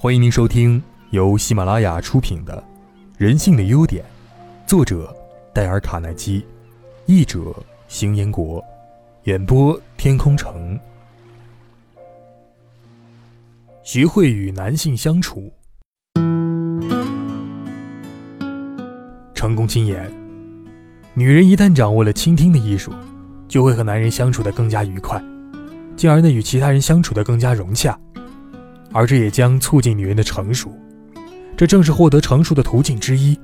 欢迎您收听由喜马拉雅出品的《人性的优点》，作者戴尔·卡耐基，译者邢彦国，演播天空城。学会与男性相处，成功经验：女人一旦掌握了倾听的艺术，就会和男人相处的更加愉快，进而呢与其他人相处的更加融洽。而这也将促进女人的成熟，这正是获得成熟的途径之一。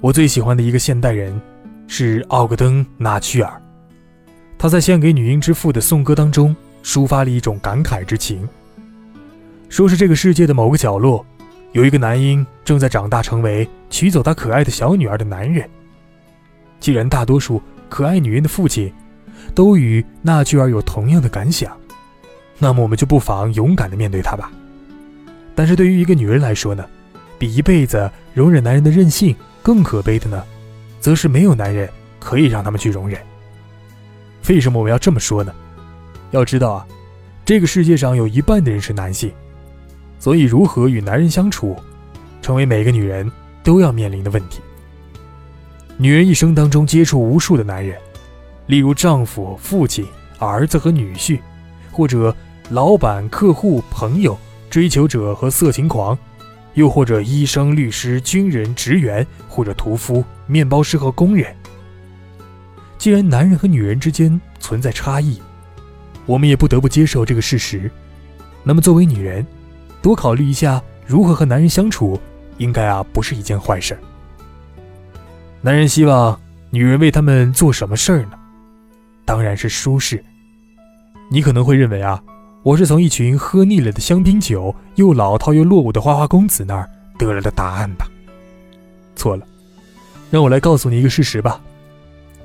我最喜欢的一个现代人是奥格登·纳屈尔，他在献给女婴之父的颂歌当中抒发了一种感慨之情，说是这个世界的某个角落，有一个男婴正在长大，成为娶走他可爱的小女儿的男人。既然大多数可爱女人的父亲都与纳屈尔有同样的感想。那么我们就不妨勇敢的面对他吧。但是对于一个女人来说呢，比一辈子容忍男人的任性更可悲的呢，则是没有男人可以让他们去容忍。为什么我要这么说呢？要知道啊，这个世界上有一半的人是男性，所以如何与男人相处，成为每个女人都要面临的问题。女人一生当中接触无数的男人，例如丈夫、父亲、儿子和女婿，或者。老板、客户、朋友、追求者和色情狂，又或者医生、律师、军人、职员，或者屠夫、面包师和工人。既然男人和女人之间存在差异，我们也不得不接受这个事实。那么，作为女人，多考虑一下如何和男人相处，应该啊不是一件坏事。男人希望女人为他们做什么事儿呢？当然是舒适。你可能会认为啊。我是从一群喝腻了的香槟酒、又老套又落伍的花花公子那儿得来的答案吧？错了，让我来告诉你一个事实吧。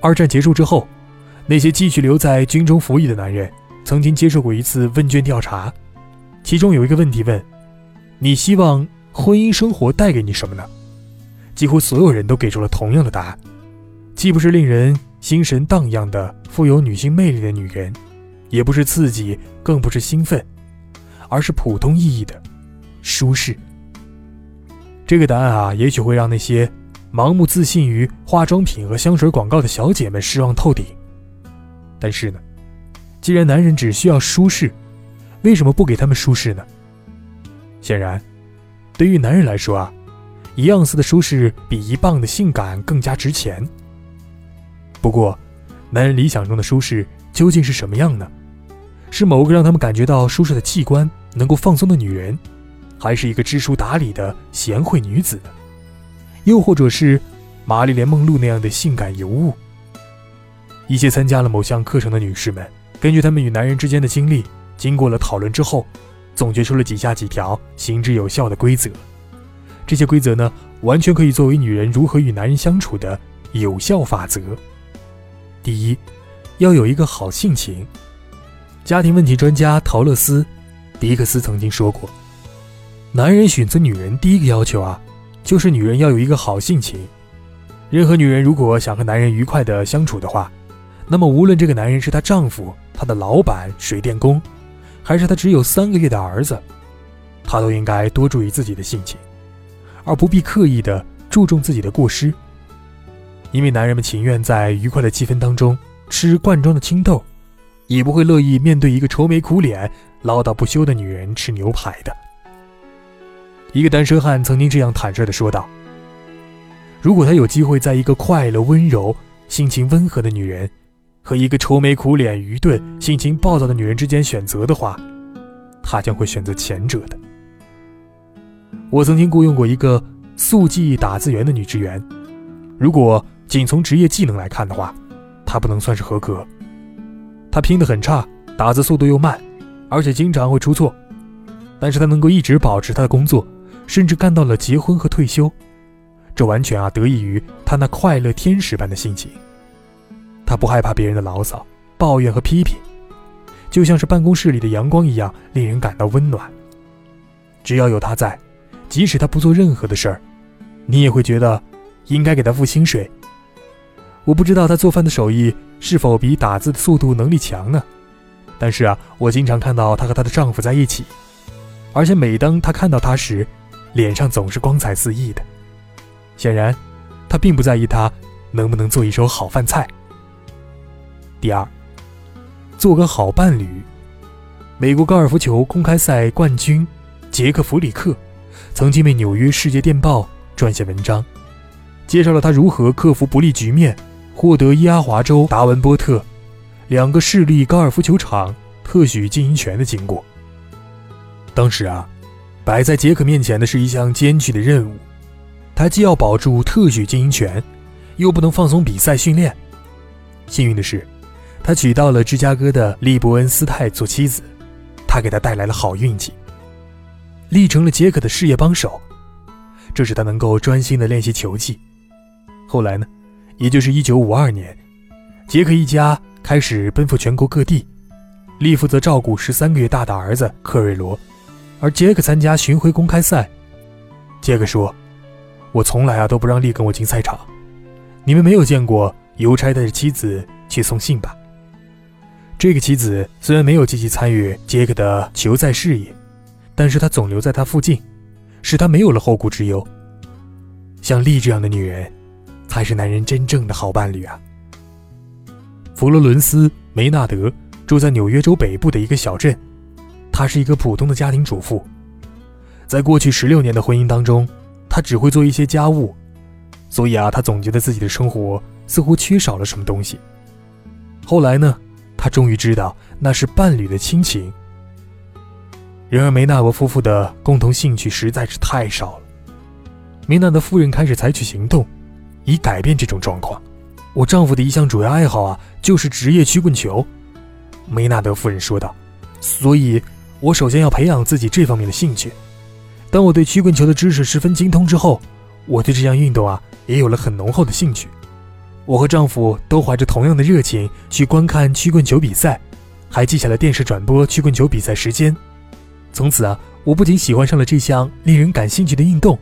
二战结束之后，那些继续留在军中服役的男人曾经接受过一次问卷调查，其中有一个问题问：“你希望婚姻生活带给你什么呢？”几乎所有人都给出了同样的答案，既不是令人心神荡漾的富有女性魅力的女人。也不是刺激，更不是兴奋，而是普通意义的舒适。这个答案啊，也许会让那些盲目自信于化妆品和香水广告的小姐们失望透顶。但是呢，既然男人只需要舒适，为什么不给他们舒适呢？显然，对于男人来说啊，一盎司的舒适比一磅的性感更加值钱。不过，男人理想中的舒适究竟是什么样呢？是某个让他们感觉到舒适的器官，能够放松的女人，还是一个知书达理的贤惠女子？又或者是玛丽莲梦露那样的性感尤物？一些参加了某项课程的女士们，根据她们与男人之间的经历，经过了讨论之后，总结出了几下几条行之有效的规则。这些规则呢，完全可以作为女人如何与男人相处的有效法则。第一，要有一个好性情。家庭问题专家陶乐斯·迪克斯曾经说过：“男人选择女人第一个要求啊，就是女人要有一个好性情。任何女人如果想和男人愉快的相处的话，那么无论这个男人是她丈夫、她的老板、水电工，还是她只有三个月的儿子，她都应该多注意自己的性情，而不必刻意的注重自己的过失。因为男人们情愿在愉快的气氛当中吃罐装的青豆。”也不会乐意面对一个愁眉苦脸、唠叨不休的女人吃牛排的。一个单身汉曾经这样坦率地说道：“如果他有机会在一个快乐、温柔、性情温和的女人和一个愁眉苦脸、愚钝、性情暴躁的女人之间选择的话，他将会选择前者的。”我曾经雇佣过一个速记打字员的女职员，如果仅从职业技能来看的话，她不能算是合格。他拼得很差，打字速度又慢，而且经常会出错。但是他能够一直保持他的工作，甚至干到了结婚和退休，这完全啊得益于他那快乐天使般的心情。他不害怕别人的牢骚、抱怨和批评，就像是办公室里的阳光一样，令人感到温暖。只要有他在，即使他不做任何的事儿，你也会觉得应该给他付薪水。我不知道他做饭的手艺是否比打字的速度能力强呢？但是啊，我经常看到她和她的丈夫在一起，而且每当她看到他时，脸上总是光彩四溢的。显然，他并不在意他能不能做一手好饭菜。第二，做个好伴侣。美国高尔夫球公开赛冠军杰克·弗里克曾经为《纽约世界电报》撰写文章，介绍了他如何克服不利局面，获得伊阿华州达文波特两个市立高尔夫球场特许经营权的经过。当时啊，摆在杰克面前的是一项艰巨的任务，他既要保住特许经营权，又不能放松比赛训练。幸运的是，他娶到了芝加哥的利伯恩斯泰做妻子。他给他带来了好运气，立成了杰克的事业帮手，这使他能够专心的练习球技。后来呢，也就是一九五二年，杰克一家开始奔赴全国各地，利负责照顾十三个月大的儿子克瑞罗，而杰克参加巡回公开赛。杰克说：“我从来啊都不让利跟我进赛场，你们没有见过邮差带着妻子去送信吧？”这个妻子虽然没有积极参与杰克的球赛事业，但是她总留在他附近，使他没有了后顾之忧。像丽这样的女人，才是男人真正的好伴侣啊。佛罗伦斯·梅纳德住在纽约州北部的一个小镇，她是一个普通的家庭主妇。在过去十六年的婚姻当中，她只会做一些家务，所以啊，她总觉得自己的生活似乎缺少了什么东西。后来呢？他终于知道那是伴侣的亲情。然而梅纳德夫妇的共同兴趣实在是太少了。梅纳德夫人开始采取行动，以改变这种状况。我丈夫的一项主要爱好啊，就是职业曲棍球。梅纳德夫人说道。所以，我首先要培养自己这方面的兴趣。当我对曲棍球的知识十分精通之后，我对这项运动啊，也有了很浓厚的兴趣。我和丈夫都怀着同样的热情去观看曲棍球比赛，还记下了电视转播曲棍球比赛时间。从此啊，我不仅喜欢上了这项令人感兴趣的运动，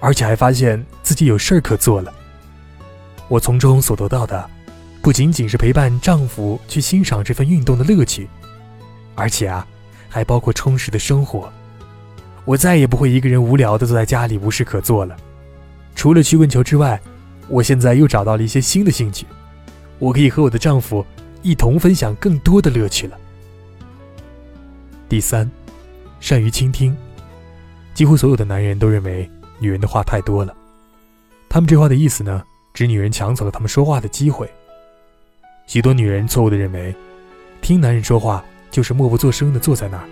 而且还发现自己有事儿可做了。我从中所得到的，不仅仅是陪伴丈夫去欣赏这份运动的乐趣，而且啊，还包括充实的生活。我再也不会一个人无聊的坐在家里无事可做了。除了曲棍球之外，我现在又找到了一些新的兴趣，我可以和我的丈夫一同分享更多的乐趣了。第三，善于倾听。几乎所有的男人都认为女人的话太多了，他们这话的意思呢，指女人抢走了他们说话的机会。许多女人错误的认为，听男人说话就是默不作声的坐在那儿，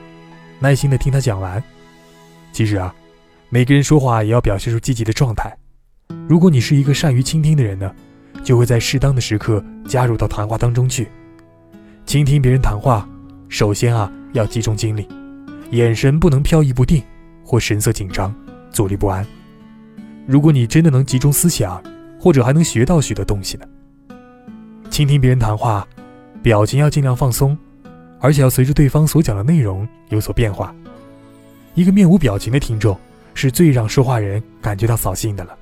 耐心的听他讲完。其实啊，每个人说话也要表现出积极的状态。如果你是一个善于倾听的人呢，就会在适当的时刻加入到谈话当中去。倾听别人谈话，首先啊要集中精力，眼神不能飘逸不定或神色紧张、坐立不安。如果你真的能集中思想，或者还能学到许多东西呢。倾听别人谈话，表情要尽量放松，而且要随着对方所讲的内容有所变化。一个面无表情的听众，是最让说话人感觉到扫兴的了。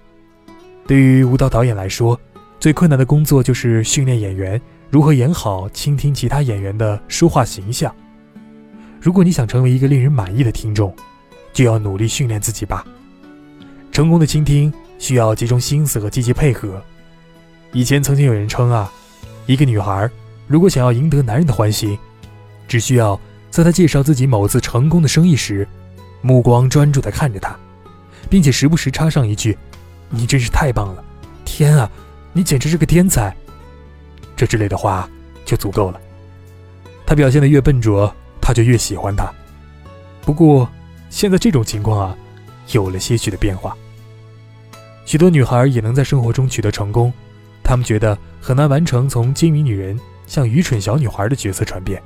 对于舞蹈导演来说，最困难的工作就是训练演员如何演好倾听其他演员的说话形象。如果你想成为一个令人满意的听众，就要努力训练自己吧。成功的倾听需要集中心思和积极配合。以前曾经有人称啊，一个女孩如果想要赢得男人的欢心，只需要在她介绍自己某次成功的生意时，目光专注地看着他，并且时不时插上一句。你真是太棒了！天啊，你简直是个天才！这之类的话就足够了。他表现的越笨拙，他就越喜欢他。不过，现在这种情况啊，有了些许的变化。许多女孩也能在生活中取得成功，她们觉得很难完成从精明女人向愚蠢小女孩的角色转变。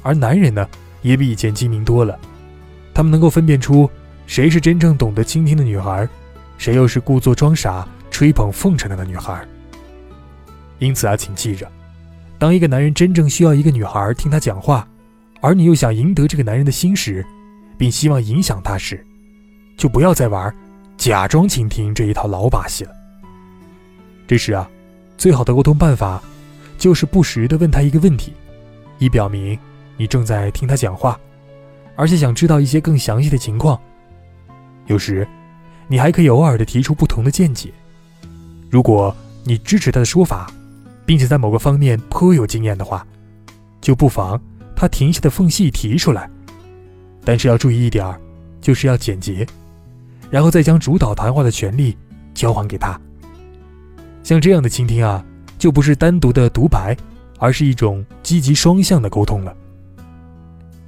而男人呢，也比以前精明多了，他们能够分辨出谁是真正懂得倾听的女孩。谁又是故作装傻、吹捧奉承他的女孩？因此啊，请记着，当一个男人真正需要一个女孩听他讲话，而你又想赢得这个男人的心时，并希望影响他时，就不要再玩假装倾听这一套老把戏了。这时啊，最好的沟通办法，就是不时地问他一个问题，以表明你正在听他讲话，而且想知道一些更详细的情况。有时，你还可以偶尔的提出不同的见解。如果你支持他的说法，并且在某个方面颇有经验的话，就不妨他停下的缝隙提出来。但是要注意一点儿，就是要简洁，然后再将主导谈话的权利交还给他。像这样的倾听啊，就不是单独的独白，而是一种积极双向的沟通了。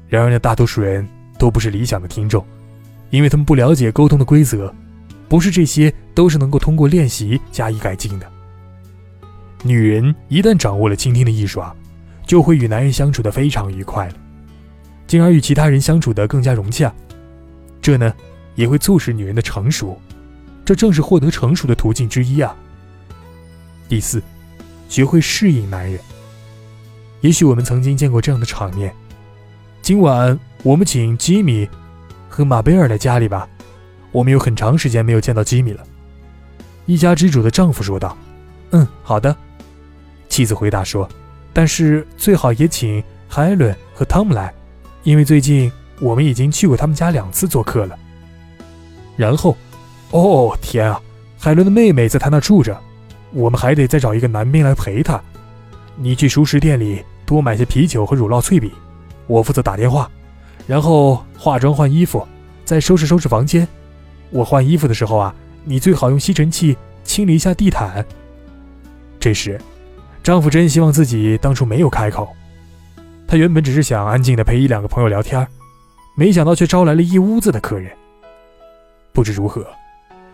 然而呢，大多数人都不是理想的听众，因为他们不了解沟通的规则，不是这些都是能够通过练习加以改进的。女人一旦掌握了倾听的艺术啊，就会与男人相处的非常愉快了，进而与其他人相处的更加融洽。这呢，也会促使女人的成熟，这正是获得成熟的途径之一啊。第四，学会适应男人。也许我们曾经见过这样的场面：今晚我们请吉米和马贝尔来家里吧，我们有很长时间没有见到吉米了。一家之主的丈夫说道：“嗯，好的。”妻子回答说：“但是最好也请海伦和汤姆来，因为最近我们已经去过他们家两次做客了。”然后，哦天啊，海伦的妹妹在他那住着，我们还得再找一个男兵来陪她。你去熟食店里多买些啤酒和乳酪脆饼，我负责打电话，然后化妆换衣服，再收拾收拾房间。我换衣服的时候啊，你最好用吸尘器清理一下地毯。这时。丈夫真希望自己当初没有开口，他原本只是想安静的陪一两个朋友聊天，没想到却招来了一屋子的客人。不知如何，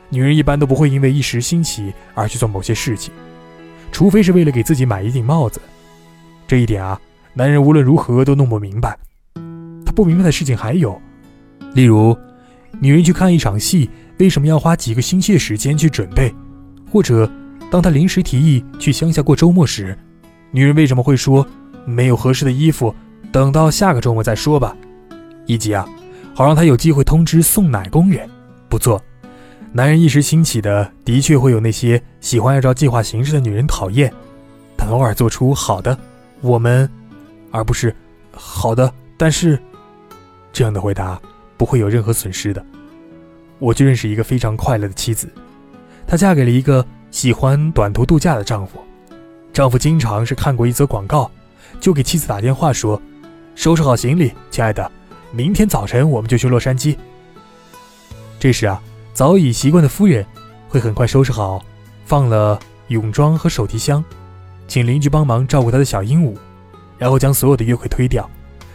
女人一般都不会因为一时兴起而去做某些事情，除非是为了给自己买一顶帽子。这一点啊，男人无论如何都弄不明白。他不明白的事情还有，例如，女人去看一场戏，为什么要花几个星期的时间去准备，或者。当他临时提议去乡下过周末时，女人为什么会说没有合适的衣服，等到下个周末再说吧？以及啊，好让他有机会通知送奶工人。不错，男人一时兴起的，的确会有那些喜欢按照计划行事的女人讨厌，但偶尔做出好的，我们，而不是好的，但是这样的回答不会有任何损失的。我就认识一个非常快乐的妻子，她嫁给了一个。喜欢短途度假的丈夫，丈夫经常是看过一则广告，就给妻子打电话说：“收拾好行李，亲爱的，明天早晨我们就去洛杉矶。”这时啊，早已习惯的夫人会很快收拾好，放了泳装和手提箱，请邻居帮忙照顾他的小鹦鹉，然后将所有的约会推掉。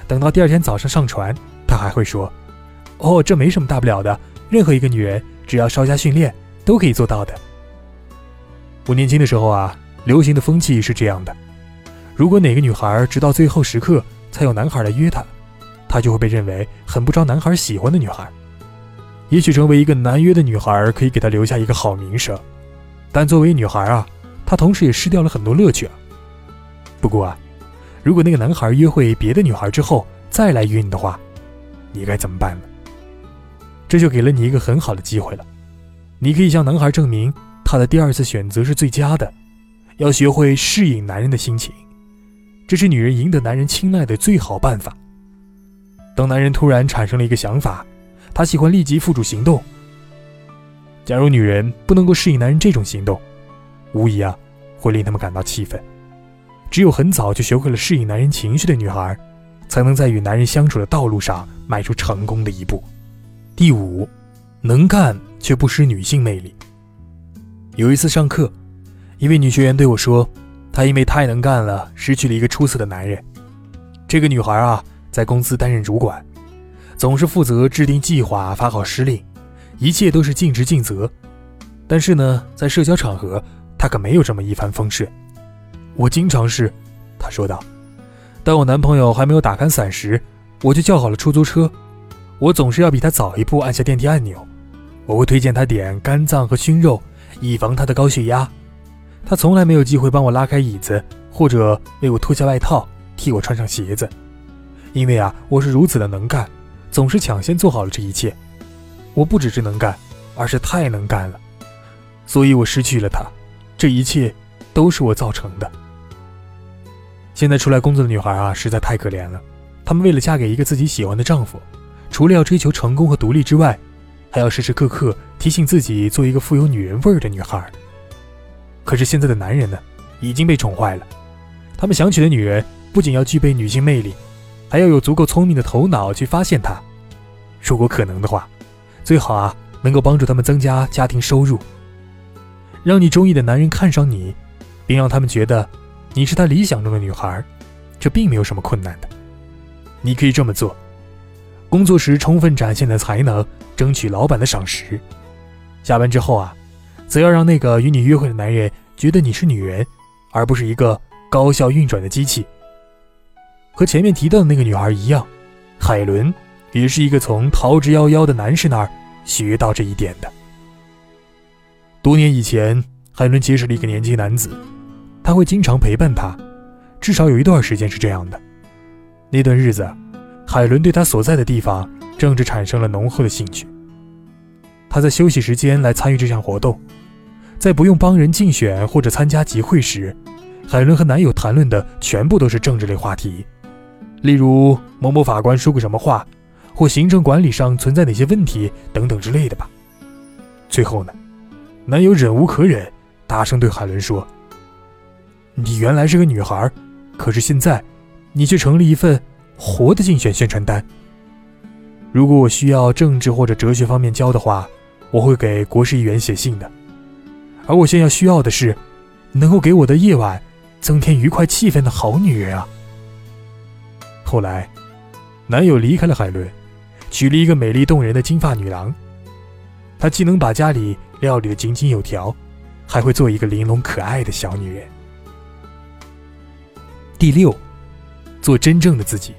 等到第二天早上上船，他还会说：“哦，这没什么大不了的，任何一个女人只要稍加训练都可以做到的。”我年轻的时候啊，流行的风气是这样的：如果哪个女孩直到最后时刻才有男孩来约她，她就会被认为很不招男孩喜欢的女孩。也许成为一个难约的女孩可以给她留下一个好名声，但作为女孩啊，她同时也失掉了很多乐趣啊。不过啊，如果那个男孩约会别的女孩之后再来约你的话，你该怎么办呢？这就给了你一个很好的机会了，你可以向男孩证明。他的第二次选择是最佳的，要学会适应男人的心情，这是女人赢得男人青睐的最好办法。当男人突然产生了一个想法，他喜欢立即付诸行动。假如女人不能够适应男人这种行动，无疑啊会令他们感到气愤。只有很早就学会了适应男人情绪的女孩，才能在与男人相处的道路上迈出成功的一步。第五，能干却不失女性魅力。有一次上课，一位女学员对我说：“她因为太能干了，失去了一个出色的男人。”这个女孩啊，在公司担任主管，总是负责制定计划、发号施令，一切都是尽职尽责。但是呢，在社交场合，他可没有这么一帆风顺。我经常是，他说道：“当我男朋友还没有打开伞时，我就叫好了出租车。我总是要比他早一步按下电梯按钮。我会推荐他点肝脏和熏肉。”以防他的高血压，他从来没有机会帮我拉开椅子，或者为我脱下外套，替我穿上鞋子，因为啊，我是如此的能干，总是抢先做好了这一切。我不只是能干，而是太能干了，所以我失去了他。这一切都是我造成的。现在出来工作的女孩啊，实在太可怜了。她们为了嫁给一个自己喜欢的丈夫，除了要追求成功和独立之外，还要时时刻刻提醒自己做一个富有女人味儿的女孩。可是现在的男人呢，已经被宠坏了，他们想娶的女人不仅要具备女性魅力，还要有足够聪明的头脑去发现它。如果可能的话，最好啊能够帮助他们增加家庭收入，让你中意的男人看上你，并让他们觉得你是他理想中的女孩，这并没有什么困难的。你可以这么做：工作时充分展现的才能，争取老板的赏识；下班之后啊，则要让那个与你约会的男人觉得你是女人，而不是一个高效运转的机器。和前面提到的那个女孩一样，海伦。也是一个从逃之夭夭的男士那儿学到这一点的。多年以前，海伦结识了一个年轻男子，他会经常陪伴他，至少有一段时间是这样的。那段日子，海伦对他所在的地方政治产生了浓厚的兴趣。他在休息时间来参与这项活动，在不用帮人竞选或者参加集会时，海伦和男友谈论的全部都是政治类话题，例如某某法官说过什么话。或行政管理上存在哪些问题等等之类的吧。最后呢，男友忍无可忍，大声对海伦说：“你原来是个女孩，可是现在，你却成了一份活的竞选宣传单。如果我需要政治或者哲学方面教的话，我会给国事议员写信的。而我现在需要的是，能够给我的夜晚增添愉快气氛的好女人啊。”后来，男友离开了海伦。娶了一个美丽动人的金发女郎，她既能把家里料理得井井有条，还会做一个玲珑可爱的小女人。第六，做真正的自己。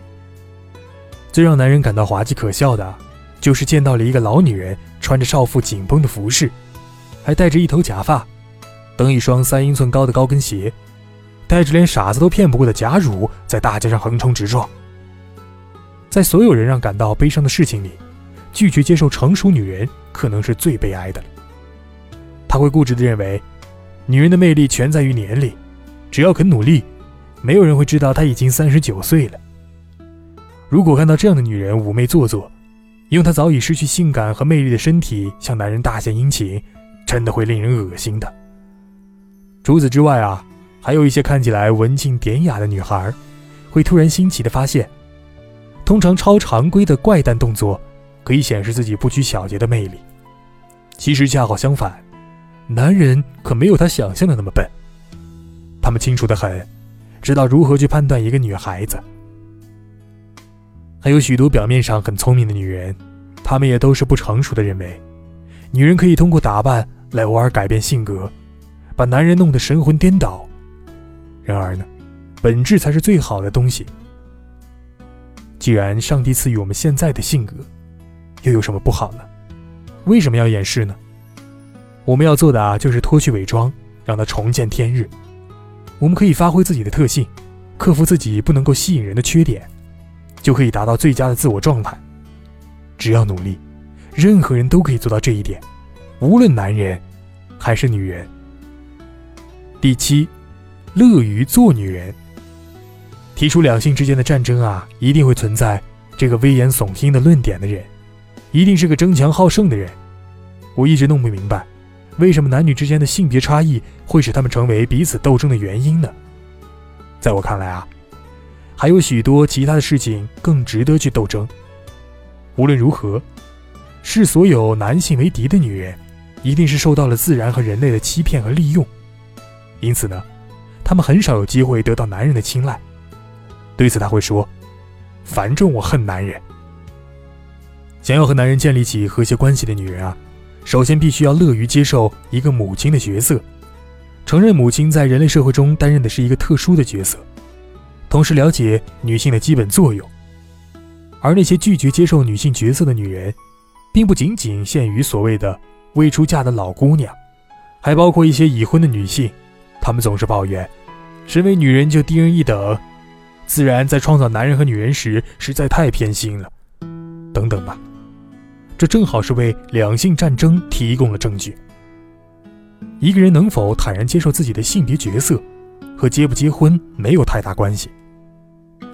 最让男人感到滑稽可笑的，就是见到了一个老女人穿着少妇紧绷的服饰，还戴着一头假发，蹬一双三英寸高的高跟鞋，带着连傻子都骗不过的假乳，在大街上横冲直撞。在所有人让感到悲伤的事情里，拒绝接受成熟女人可能是最悲哀的了。他会固执地认为，女人的魅力全在于年龄，只要肯努力，没有人会知道她已经三十九岁了。如果看到这样的女人妩媚做作，用她早已失去性感和魅力的身体向男人大献殷勤，真的会令人恶心的。除此之外啊，还有一些看起来文静典雅的女孩，会突然新奇地发现。通常超常规的怪诞动作，可以显示自己不拘小节的魅力。其实恰好相反，男人可没有他想象的那么笨。他们清楚的很，知道如何去判断一个女孩子。还有许多表面上很聪明的女人，她们也都是不成熟的认为，女人可以通过打扮来偶尔改变性格，把男人弄得神魂颠倒。然而呢，本质才是最好的东西。既然上帝赐予我们现在的性格，又有什么不好呢？为什么要掩饰呢？我们要做的啊，就是脱去伪装，让它重见天日。我们可以发挥自己的特性，克服自己不能够吸引人的缺点，就可以达到最佳的自我状态。只要努力，任何人都可以做到这一点，无论男人还是女人。第七，乐于做女人。提出两性之间的战争啊，一定会存在这个危言耸听的论点的人，一定是个争强好胜的人。我一直弄不明白，为什么男女之间的性别差异会使他们成为彼此斗争的原因呢？在我看来啊，还有许多其他的事情更值得去斗争。无论如何，视所有男性为敌的女人，一定是受到了自然和人类的欺骗和利用，因此呢，他们很少有机会得到男人的青睐。对此，他会说：“反正我恨男人。想要和男人建立起和谐关系的女人啊，首先必须要乐于接受一个母亲的角色，承认母亲在人类社会中担任的是一个特殊的角色，同时了解女性的基本作用。而那些拒绝接受女性角色的女人，并不仅仅限于所谓的未出嫁的老姑娘，还包括一些已婚的女性。她们总是抱怨，身为女人就低人一等。”自然在创造男人和女人时实在太偏心了，等等吧，这正好是为两性战争提供了证据。一个人能否坦然接受自己的性别角色，和结不结婚没有太大关系，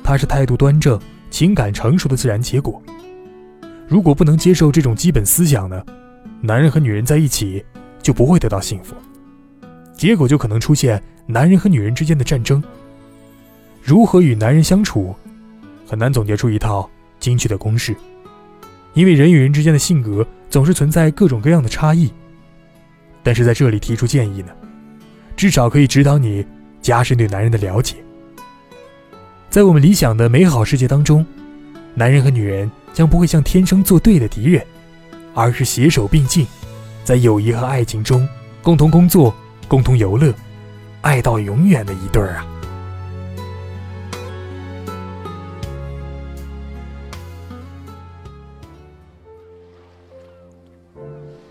它是态度端正、情感成熟的自然结果。如果不能接受这种基本思想呢，男人和女人在一起就不会得到幸福，结果就可能出现男人和女人之间的战争。如何与男人相处，很难总结出一套精确的公式，因为人与人之间的性格总是存在各种各样的差异。但是在这里提出建议呢，至少可以指导你加深对男人的了解。在我们理想的美好世界当中，男人和女人。将不会像天生作对的敌人，而是携手并进，在友谊和爱情中共同工作、共同游乐，爱到永远的一对儿啊！